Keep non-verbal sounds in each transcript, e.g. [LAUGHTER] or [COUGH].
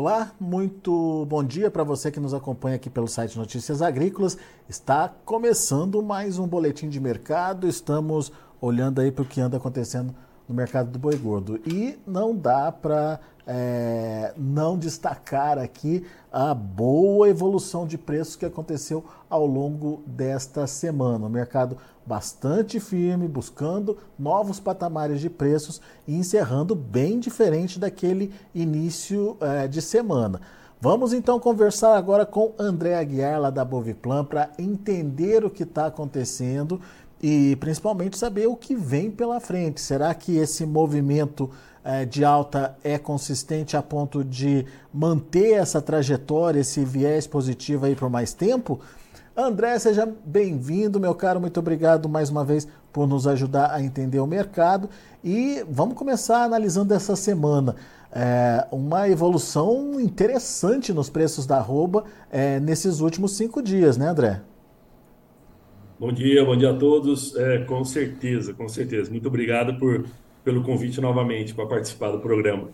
Olá, muito bom dia para você que nos acompanha aqui pelo site Notícias Agrícolas. Está começando mais um boletim de mercado. Estamos olhando aí para o que anda acontecendo no mercado do boi gordo. E não dá para é, não destacar aqui a boa evolução de preços que aconteceu ao longo desta semana. O mercado bastante firme, buscando novos patamares de preços e encerrando bem diferente daquele início é, de semana. Vamos então conversar agora com André Aguiar, lá da Boviplan, para entender o que está acontecendo e principalmente saber o que vem pela frente. Será que esse movimento é, de alta é consistente a ponto de manter essa trajetória, esse viés positivo aí por mais tempo? André, seja bem-vindo, meu caro. Muito obrigado mais uma vez por nos ajudar a entender o mercado. E vamos começar analisando essa semana. É, uma evolução interessante nos preços da arroba é, nesses últimos cinco dias, né, André? Bom dia, bom dia a todos. É, com certeza, com certeza. Muito obrigado por, pelo convite novamente para participar do programa.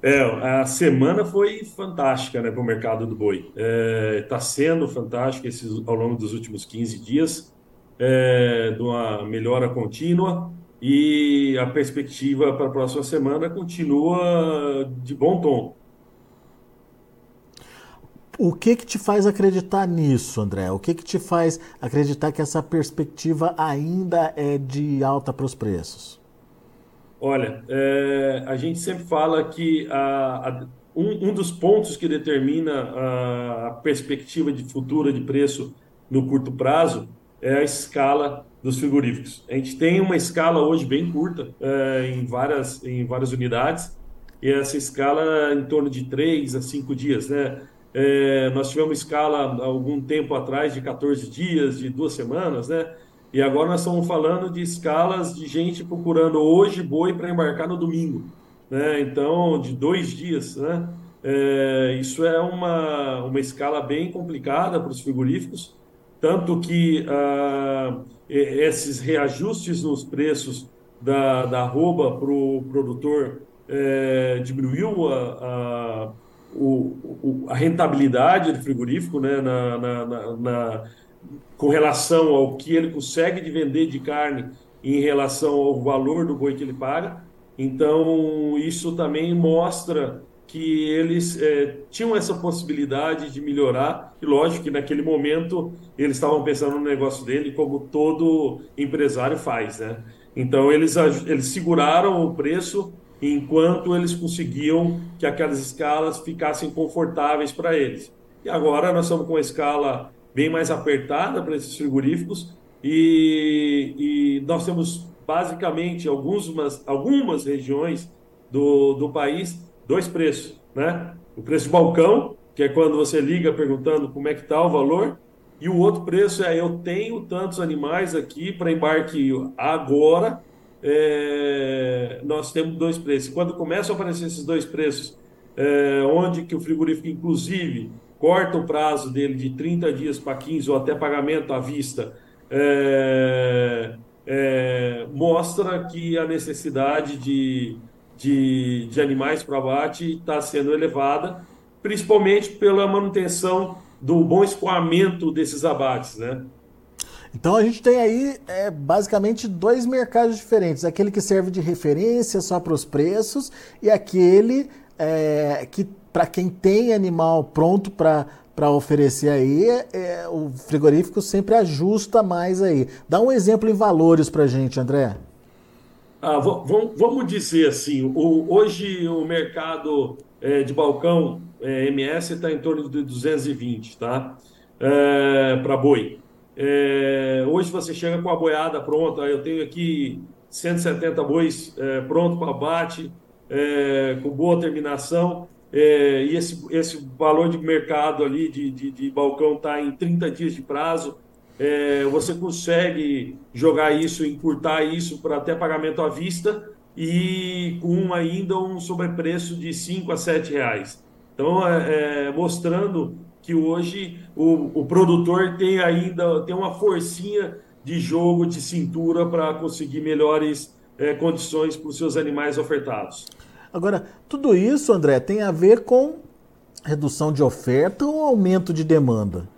É, a semana foi fantástica né, para o mercado do boi. Está é, tá sendo fantástica esses, ao longo dos últimos 15 dias, é, de uma melhora contínua e a perspectiva para a próxima semana continua de bom tom. O que que te faz acreditar nisso, André? O que que te faz acreditar que essa perspectiva ainda é de alta para os preços? Olha, é, a gente sempre fala que a, a, um, um, dos pontos que determina a, a, perspectiva de futura de preço no curto prazo é a escala dos frigoríficos. A gente tem uma escala hoje bem curta é, em, várias, em várias unidades, e essa escala é em torno de 3 a 5 dias, né? É, nós tivemos escala algum tempo atrás de 14 dias, de duas semanas, né? E agora nós estamos falando de escalas de gente procurando hoje boi para embarcar no domingo. Né? Então, de dois dias. Né? É, isso é uma, uma escala bem complicada para os frigoríficos, tanto que ah, esses reajustes nos preços da, da arroba para o produtor é, diminuiu a, a, o, a rentabilidade do frigorífico né? na, na, na, com relação ao que ele consegue de vender de carne em relação ao valor do boi que ele paga. Então, isso também mostra que eles é, tinham essa possibilidade de melhorar, e lógico que naquele momento eles estavam pensando no negócio dele, como todo empresário faz, né? Então, eles, eles seguraram o preço enquanto eles conseguiam que aquelas escalas ficassem confortáveis para eles. E agora nós estamos com a escala bem mais apertada para esses frigoríficos e, e, nós temos basicamente algumas, algumas regiões do, do país dois preços, né? O preço balcão, que é quando você liga perguntando como é que está o valor, e o outro preço é eu tenho tantos animais aqui para embarque agora, é, nós temos dois preços. Quando começam a aparecer esses dois preços, é, onde que o frigorífico, inclusive, corta o prazo dele de 30 dias para 15 ou até pagamento à vista, é, é, mostra que a necessidade de, de, de animais para abate está sendo elevada, principalmente pela manutenção do bom escoamento desses abates, né? Então a gente tem aí é, basicamente dois mercados diferentes: aquele que serve de referência só para os preços e aquele é, que para quem tem animal pronto para oferecer aí, é, o frigorífico sempre ajusta mais aí. Dá um exemplo em valores para gente, André. Ah, vamos dizer assim, o, hoje o mercado é, de balcão é, MS está em torno de 220, tá? É, para boi. É, hoje você chega com a boiada pronta, eu tenho aqui 170 bois é, pronto para abate, é, com boa terminação é, e esse, esse valor de mercado ali de, de, de balcão está em 30 dias de prazo, é, você consegue jogar isso, encurtar isso para até pagamento à vista e com ainda um sobrepreço de 5 a 7 reais. Então, é, é, mostrando que hoje o, o produtor tem ainda tem uma forcinha de jogo, de cintura para conseguir melhores é, condições para os seus animais ofertados. Agora, tudo isso, André, tem a ver com Redução de oferta ou aumento de demanda?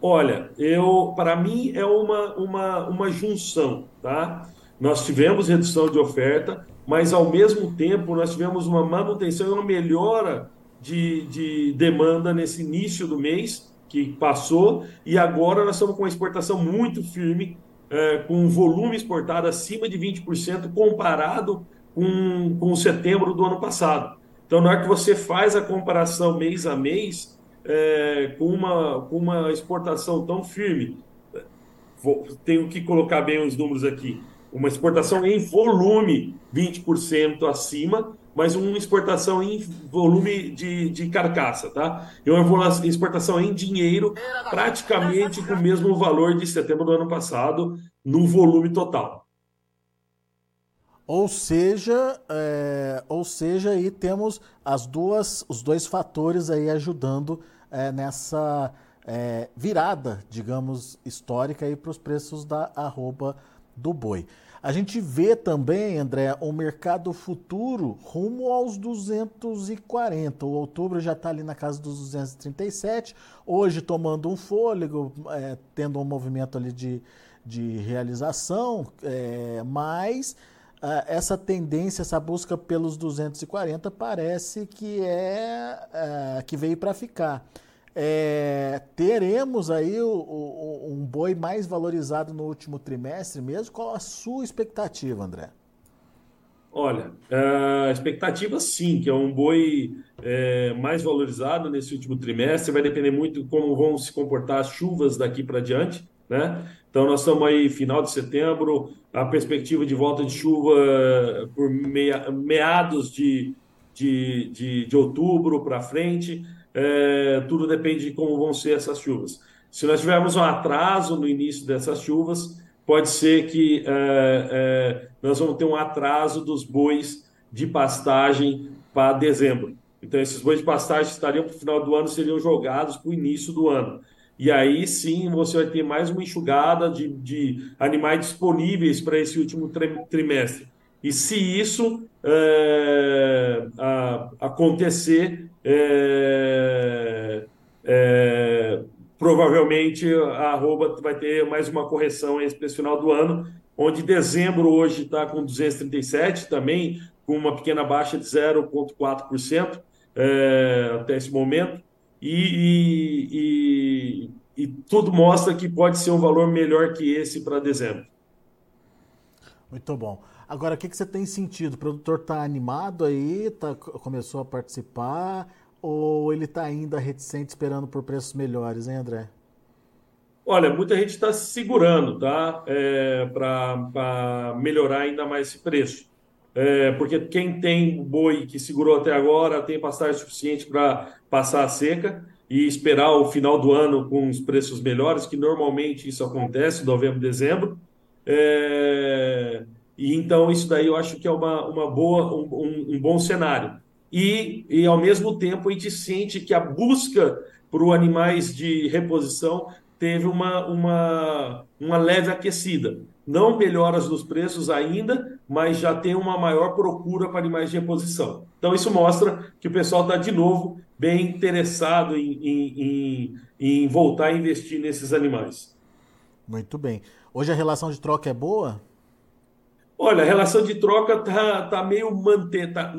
Olha, eu para mim é uma, uma, uma junção, tá? Nós tivemos redução de oferta, mas ao mesmo tempo nós tivemos uma manutenção e uma melhora de, de demanda nesse início do mês que passou, e agora nós estamos com uma exportação muito firme, é, com um volume exportado acima de 20% comparado com, com setembro do ano passado. Então, na hora que você faz a comparação mês a mês, é, com, uma, com uma exportação tão firme, vou, tenho que colocar bem os números aqui, uma exportação em volume 20% acima, mas uma exportação em volume de, de carcaça, tá? E uma exportação em dinheiro praticamente com o mesmo valor de setembro do ano passado no volume total. Ou seja, é, ou seja, aí temos as duas, os dois fatores aí ajudando é, nessa é, virada, digamos, histórica para os preços da arroba do boi. A gente vê também, André, um mercado futuro rumo aos 240. O outubro já está ali na casa dos 237, hoje tomando um fôlego, é, tendo um movimento ali de, de realização, é, mas essa tendência, essa busca pelos 240 parece que é, é que veio para ficar é, teremos aí o, o, um boi mais valorizado no último trimestre mesmo? Qual a sua expectativa, André? Olha, a expectativa sim, que é um boi é, mais valorizado nesse último trimestre, vai depender muito como vão se comportar as chuvas daqui para diante, né? Então nós estamos aí final de setembro, a perspectiva de volta de chuva por meia, meados de, de, de, de outubro para frente é, tudo depende de como vão ser essas chuvas. Se nós tivermos um atraso no início dessas chuvas, pode ser que é, é, nós vamos ter um atraso dos bois de pastagem para dezembro. Então, esses bois de pastagem estariam para o final do ano, seriam jogados para o início do ano. E aí sim você vai ter mais uma enxugada de, de animais disponíveis para esse último trimestre. E se isso é, a, acontecer, é, é, provavelmente a arroba vai ter mais uma correção esse final do ano, onde dezembro hoje está com 237 também, com uma pequena baixa de 0,4% é, até esse momento, e, e, e, tudo mostra que pode ser um valor melhor que esse para dezembro. Muito bom. Agora, o que, que você tem sentido? O produtor está animado aí, tá, começou a participar, ou ele está ainda reticente esperando por preços melhores, hein, André? Olha, muita gente está se segurando, tá? É, para melhorar ainda mais esse preço. É, porque quem tem boi que segurou até agora tem pastagem suficiente para passar a seca e esperar o final do ano com os preços melhores, que normalmente isso acontece, novembro, dezembro. É, e então isso daí eu acho que é uma, uma boa, um, um bom cenário. E, e ao mesmo tempo a gente sente que a busca por animais de reposição teve uma, uma, uma leve aquecida. Não melhoras nos preços ainda, mas já tem uma maior procura para animais de reposição. Então, isso mostra que o pessoal está, de novo, bem interessado em, em, em, em, voltar a investir nesses animais. Muito bem. Hoje a relação de troca é boa? Olha, a relação de troca tá, tá meio manter. Tá...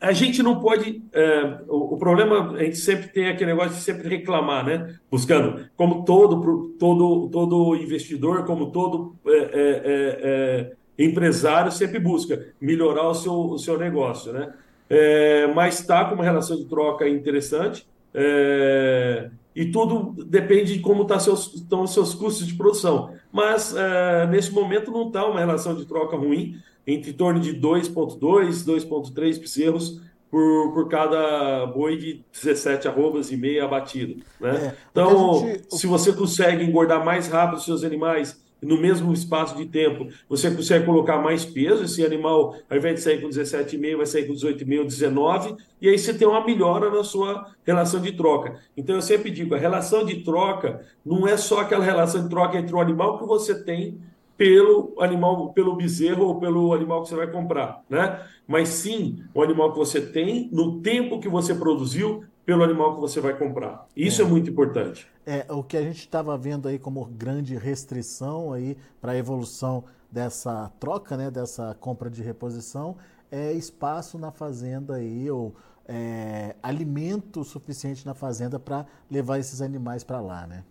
A gente não pode. É, o, o, problema, a gente sempre tem aquele negócio de sempre reclamar, né? Buscando, como todo, todo, todo investidor, como todo é, é, é, é empresário, sempre busca melhorar o seu, o seu negócio, né? É, mas está com uma relação de troca interessante. É, e tudo depende de como tá seus, estão os seus custos de produção. Mas, é, nesse momento, não está uma relação de troca ruim, entre torno de 2,2, 2,3 bezerros por, por cada boi de 17 arrobas e meia abatido. Né? É, então, gente... se você consegue engordar mais rápido os seus animais no mesmo espaço de tempo, você consegue colocar mais peso, esse animal, ao invés de sair com 17,5, vai sair com 18,5, 19, e aí você tem uma melhora na sua relação de troca. Então eu sempre digo, a relação de troca não é só aquela relação de troca entre o animal que você tem pelo animal, pelo bezerro ou pelo animal que você vai comprar, né? Mas sim o animal que você tem no tempo que você produziu pelo animal que você vai comprar. Isso é, é muito importante. É o que a gente estava vendo aí como grande restrição aí para a evolução dessa troca, né, dessa compra de reposição, é espaço na fazenda aí ou é, alimento suficiente na fazenda para levar esses animais para lá, né?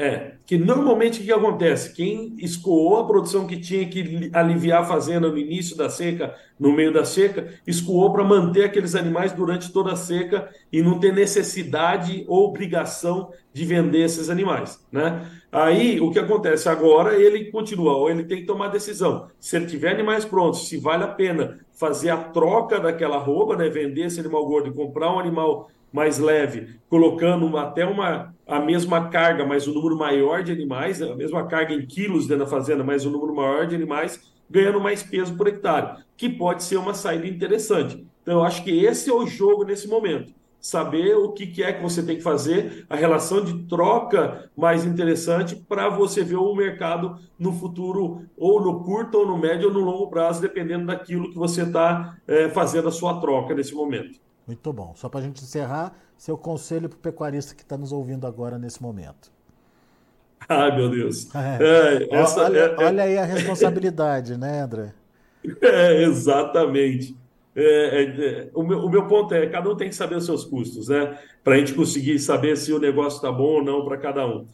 É, que normalmente o que acontece? Quem escoou a produção que tinha que aliviar a fazenda no início da seca, no meio da seca, escoou para manter aqueles animais durante toda a seca e não ter necessidade ou obrigação de vender esses animais, né? Aí o que acontece agora? Ele continua, ou ele tem que tomar decisão. Se ele tiver animais prontos, se vale a pena fazer a troca daquela roupa, né? Vender esse animal gordo e comprar um animal mais leve, colocando até uma, a mesma carga, mas um número maior de animais, a mesma carga em quilos dentro da fazenda, mas um número maior de animais, ganhando mais peso por hectare, que pode ser uma saída interessante. Então, eu acho que esse é o jogo nesse momento. Saber o que, que é que você tem que fazer, a relação de troca mais interessante para você ver o mercado no futuro, ou no curto, ou no médio, ou no longo prazo, dependendo daquilo que você está é, fazendo a sua troca nesse momento. Muito bom. Só para a gente encerrar, seu conselho para o pecuarista que está nos ouvindo agora nesse momento. Ai, meu Deus. [LAUGHS] É. É, essa, olha, é, é, olha, aí a responsabilidade, né, André? [LAUGHS] É, exatamente. É, o, meu, o, meu, ponto é: cada um tem que saber os seus custos, né? Para a gente conseguir saber se o negócio está bom ou não para cada um.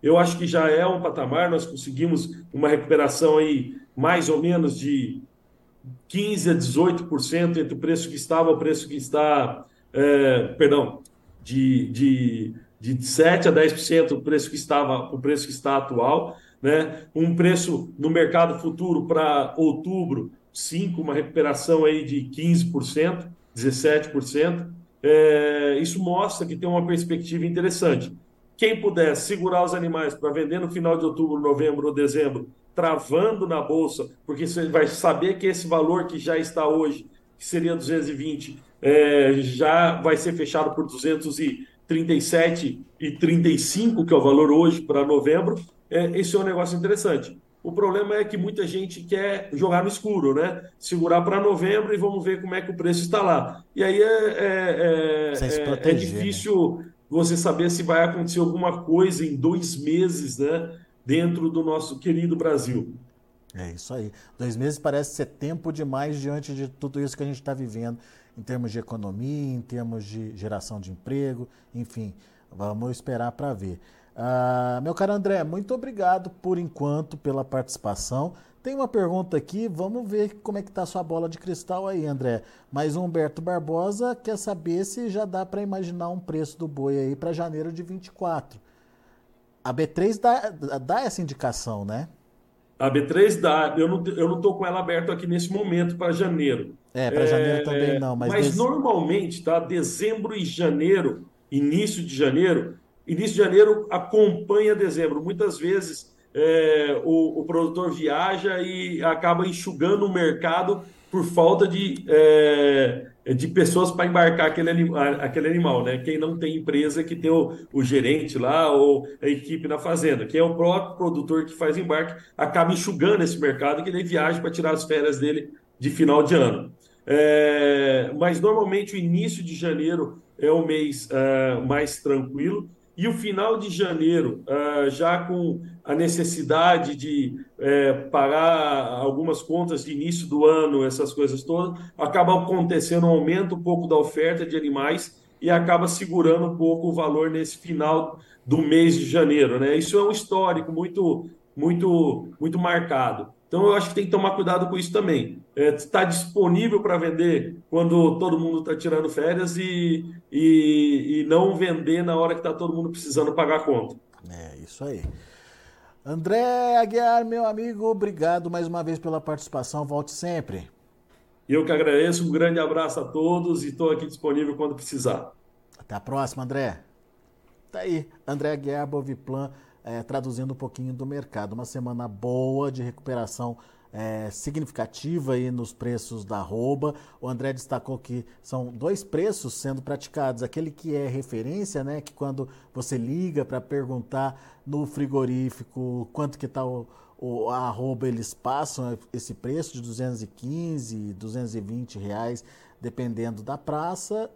eu acho que já é um patamar, nós conseguimos uma recuperação aí mais ou menos de 15% a 18% entre o preço que estava e o preço que está, é, perdão, de, de, de 7% a 10% o preço que estava, o preço que está atual, né? Um preço no mercado futuro para outubro, 5, uma recuperação aí de 15%, 17%. É, isso mostra que tem uma perspectiva interessante. Quem puder segurar os animais para vender no final de outubro, novembro ou dezembro, travando na bolsa, porque você vai saber que esse valor que já está hoje, que seria 220, é, já vai ser fechado por 237 e 35, que é o valor hoje para novembro. É, esse é um negócio interessante. O problema é que muita gente quer jogar no escuro, né? Segurar para novembro e vamos ver como é que o preço está lá. E aí é, é, é, é proteger, é difícil né? você saber se vai acontecer alguma coisa em dois meses, né? Dentro do nosso querido Brasil. É isso aí. Dois meses parece ser tempo demais diante de tudo isso que a gente está vivendo, em termos de economia, em termos de geração de emprego, enfim, vamos esperar para ver. Uh, meu caro André, muito obrigado por enquanto pela participação. Tem uma pergunta aqui, vamos ver como é que está sua bola de cristal aí, André. Mas o Humberto Barbosa quer saber se já dá para imaginar um preço do boi aí para janeiro de 24. A B3 dá, dá essa indicação, né? A B3 dá. Eu não, eu não tô com ela aberta aqui nesse momento para janeiro. É, para janeiro é, também não. Mas, mas normalmente, tá? Dezembro e janeiro, início de janeiro, início de janeiro acompanha dezembro. Muitas vezes é, o, o, produtor viaja e acaba enxugando o mercado por falta de, é, de pessoas para embarcar aquele, aquele animal, né? Quem não tem empresa que tem o, o, gerente lá ou a equipe na fazenda, quem é o próprio produtor que faz embarque, acaba enxugando esse mercado que ele viaja para tirar as férias dele de final de ano. É, mas normalmente o início de janeiro é o mês é, mais tranquilo e o final de janeiro, uh, já com a necessidade de é, pagar algumas contas de início do ano, essas coisas todas, acaba acontecendo um aumento um pouco da oferta de animais e acaba segurando um pouco o valor nesse final do mês de janeiro. Né? Isso é um histórico muito, muito, muito marcado. Então, eu acho que tem que tomar cuidado com isso também. Está é, disponível para vender quando todo mundo está tirando férias e, e, e, não vender na hora que está todo mundo precisando pagar a conta. É, isso aí. André Aguiar, meu amigo, obrigado mais uma vez pela participação. Volte sempre. Eu que agradeço. Um grande abraço a todos e estou aqui disponível quando precisar. Até a próxima, André. Tá aí, André Aguiar, Boviplan é, traduzindo um pouquinho do mercado. Uma semana boa de recuperação é, significativa aí nos preços da arroba. O André destacou que são dois preços sendo praticados. Aquele que é referência, né, que quando você liga para perguntar no frigorífico quanto que está o, o, a arroba, eles passam esse preço de 215, 220 reais dependendo da praça,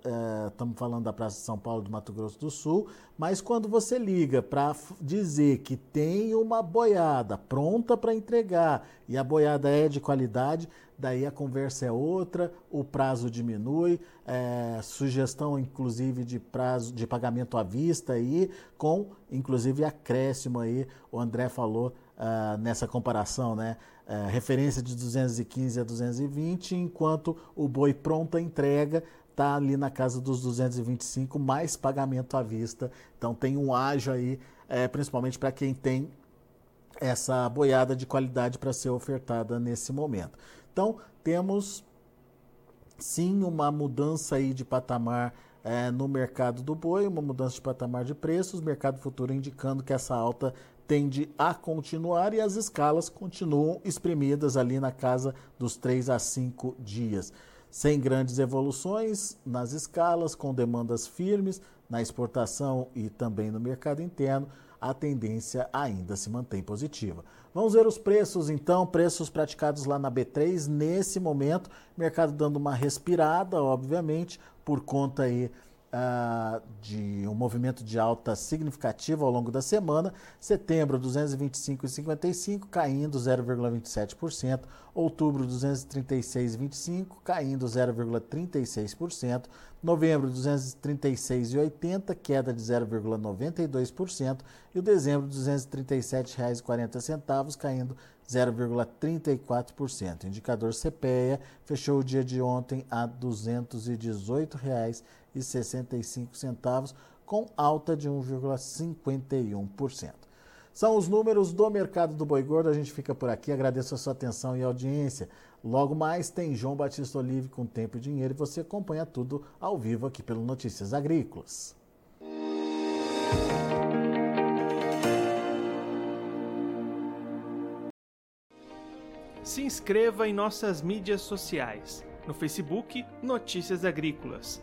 estamos é, falando da Praça de São Paulo do Mato Grosso do Sul, mas quando você liga para dizer que tem uma boiada pronta para entregar e a boiada é de qualidade, daí a conversa é outra, o prazo diminui, é, sugestão inclusive de prazo de pagamento à vista aí, com inclusive acréscimo aí, o André falou uh, nessa comparação, né? Uh, referência de 215 a 220, enquanto o boi pronta entrega está ali na casa dos 225, mais pagamento à vista. Então tem um ágio aí, é, principalmente para quem tem essa boiada de qualidade para ser ofertada nesse momento. Então temos sim uma mudança aí de patamar é, no mercado do boi, uma mudança de patamar de preços, mercado futuro indicando que essa alta tende a continuar e as escalas continuam espremidas ali na casa dos 3 a 5 dias. Sem grandes evoluções nas escalas, com demandas firmes na exportação e também no mercado interno, a tendência ainda se mantém positiva. Vamos ver os preços então, preços praticados lá na B3 nesse momento, mercado dando uma respirada, obviamente, por conta aí Uh, de um movimento de alta significativo ao longo da semana. Setembro, 225,55, caindo 0,27%. Outubro, 236,25, caindo 0,36%. Novembro, 236,80, queda de 0,92%. E o dezembro, R$ 237,40, caindo 0,34%. Indicador CPEA fechou o dia de ontem a R$ 218,65, com alta de 1,51%. São os números do mercado do boi gordo. A gente fica por aqui. Agradeço a sua atenção e audiência. Logo mais tem João Batista Olive com Tempo e Dinheiro e você acompanha tudo ao vivo aqui pelo Notícias Agrícolas. Se inscreva em nossas mídias sociais. No Facebook, Notícias Agrícolas.